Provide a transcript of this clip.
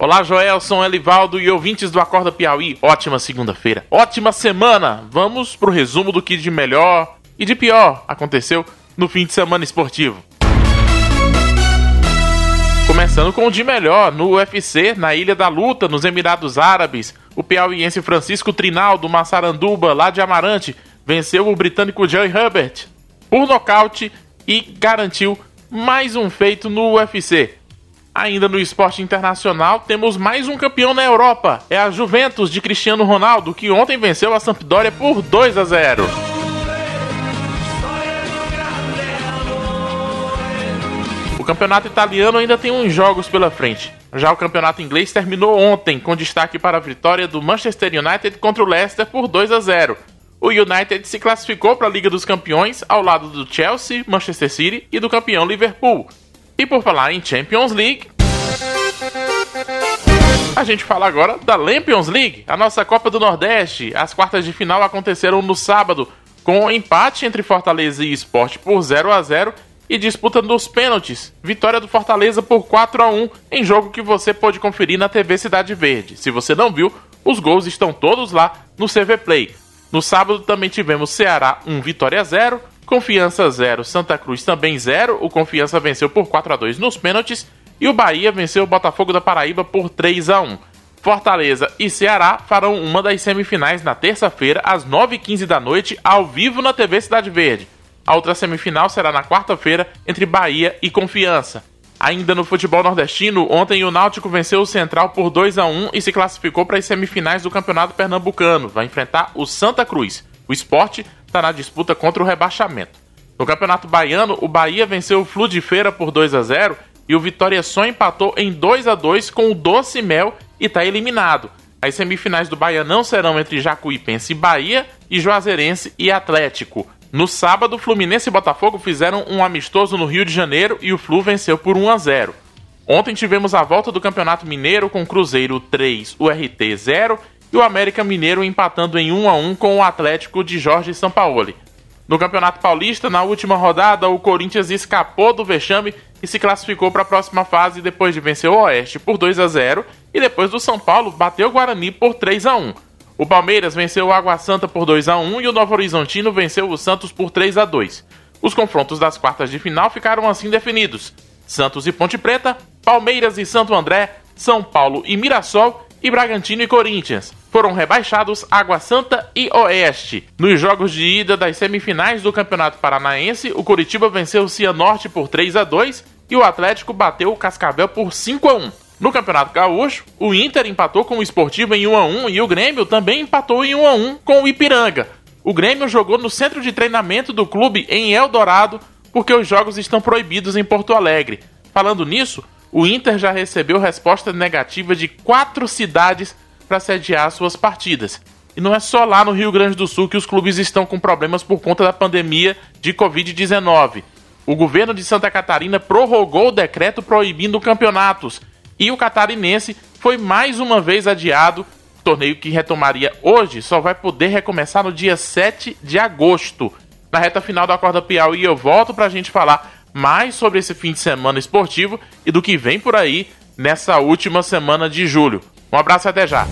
Olá, Joelson, Elivaldo e ouvintes do Acorda Piauí. Ótima segunda-feira, ótima semana. Vamos pro resumo do que de melhor e de pior aconteceu no fim de semana esportivo. Começando com o de melhor, no UFC, na Ilha da Luta, nos Emirados Árabes, o piauiense Francisco Trinaldo Massaranduba, lá de Amarante, venceu o britânico Joey Herbert por nocaute e garantiu mais um feito no UFC. Ainda no esporte internacional, temos mais um campeão na Europa. É a Juventus de Cristiano Ronaldo, que ontem venceu a Sampdoria por 2 a 0. O campeonato italiano ainda tem uns jogos pela frente. Já o campeonato inglês terminou ontem, com destaque para a vitória do Manchester United contra o Leicester por 2 a 0. O United se classificou para a Liga dos Campeões ao lado do Chelsea, Manchester City e do campeão Liverpool. E por falar em Champions League, a gente fala agora da Lampions League, a nossa Copa do Nordeste. As quartas de final aconteceram no sábado, com um empate entre Fortaleza e Esporte por 0 a 0 e disputa nos pênaltis. Vitória do Fortaleza por 4 a 1 em jogo que você pode conferir na TV Cidade Verde. Se você não viu, os gols estão todos lá no CV Play. No sábado também tivemos Ceará 1 Vitória 0, Confiança 0, Santa Cruz também 0. O Confiança venceu por 4 a 2 nos pênaltis e o Bahia venceu o Botafogo da Paraíba por 3 a 1. Fortaleza e Ceará farão uma das semifinais na terça-feira às 9h15 da noite ao vivo na TV Cidade Verde. A outra semifinal será na quarta-feira entre Bahia e Confiança. Ainda no futebol nordestino, ontem o Náutico venceu o Central por 2 a 1 e se classificou para as semifinais do Campeonato Pernambucano. Vai enfrentar o Santa Cruz. O esporte está na disputa contra o rebaixamento. No Campeonato Baiano, o Bahia venceu o Flu de Feira por 2 a 0 e o Vitória só empatou em 2 a 2 com o Doce Mel e está eliminado. As semifinais do Baianão serão entre Jacuipense e Bahia e Juazeirense e Atlético. No sábado, Fluminense e Botafogo fizeram um amistoso no Rio de Janeiro e o Flu venceu por 1 a 0. Ontem tivemos a volta do Campeonato Mineiro com Cruzeiro 3, URT 0 e o América Mineiro empatando em 1 a 1 com o Atlético de Jorge Sampaoli. No Campeonato Paulista, na última rodada, o Corinthians escapou do vexame e se classificou para a próxima fase depois de vencer o Oeste por 2 a 0 e depois do São Paulo bateu o Guarani por 3 a 1. O Palmeiras venceu o Água Santa por 2 a 1 e o Novo Horizontino venceu o Santos por 3 a 2. Os confrontos das quartas de final ficaram assim definidos: Santos e Ponte Preta, Palmeiras e Santo André, São Paulo e Mirassol e Bragantino e Corinthians. Foram rebaixados Água Santa e Oeste. Nos jogos de ida das semifinais do Campeonato Paranaense, o Curitiba venceu o Cianorte por 3 a 2 e o Atlético bateu o Cascavel por 5 a 1. No Campeonato Gaúcho, o Inter empatou com o Esportivo em 1 a 1 e o Grêmio também empatou em 1 a 1 com o Ipiranga. O Grêmio jogou no centro de treinamento do clube em Eldorado porque os jogos estão proibidos em Porto Alegre. Falando nisso, o Inter já recebeu resposta negativa de quatro cidades para sediar suas partidas. E não é só lá no Rio Grande do Sul que os clubes estão com problemas por conta da pandemia de Covid-19. O governo de Santa Catarina prorrogou o decreto proibindo campeonatos e o catarinense foi mais uma vez adiado. O torneio que retomaria hoje só vai poder recomeçar no dia 7 de agosto. Na reta final da Corda Piauí eu volto para a gente falar mais sobre esse fim de semana esportivo e do que vem por aí nessa última semana de julho. Um abraço e até já!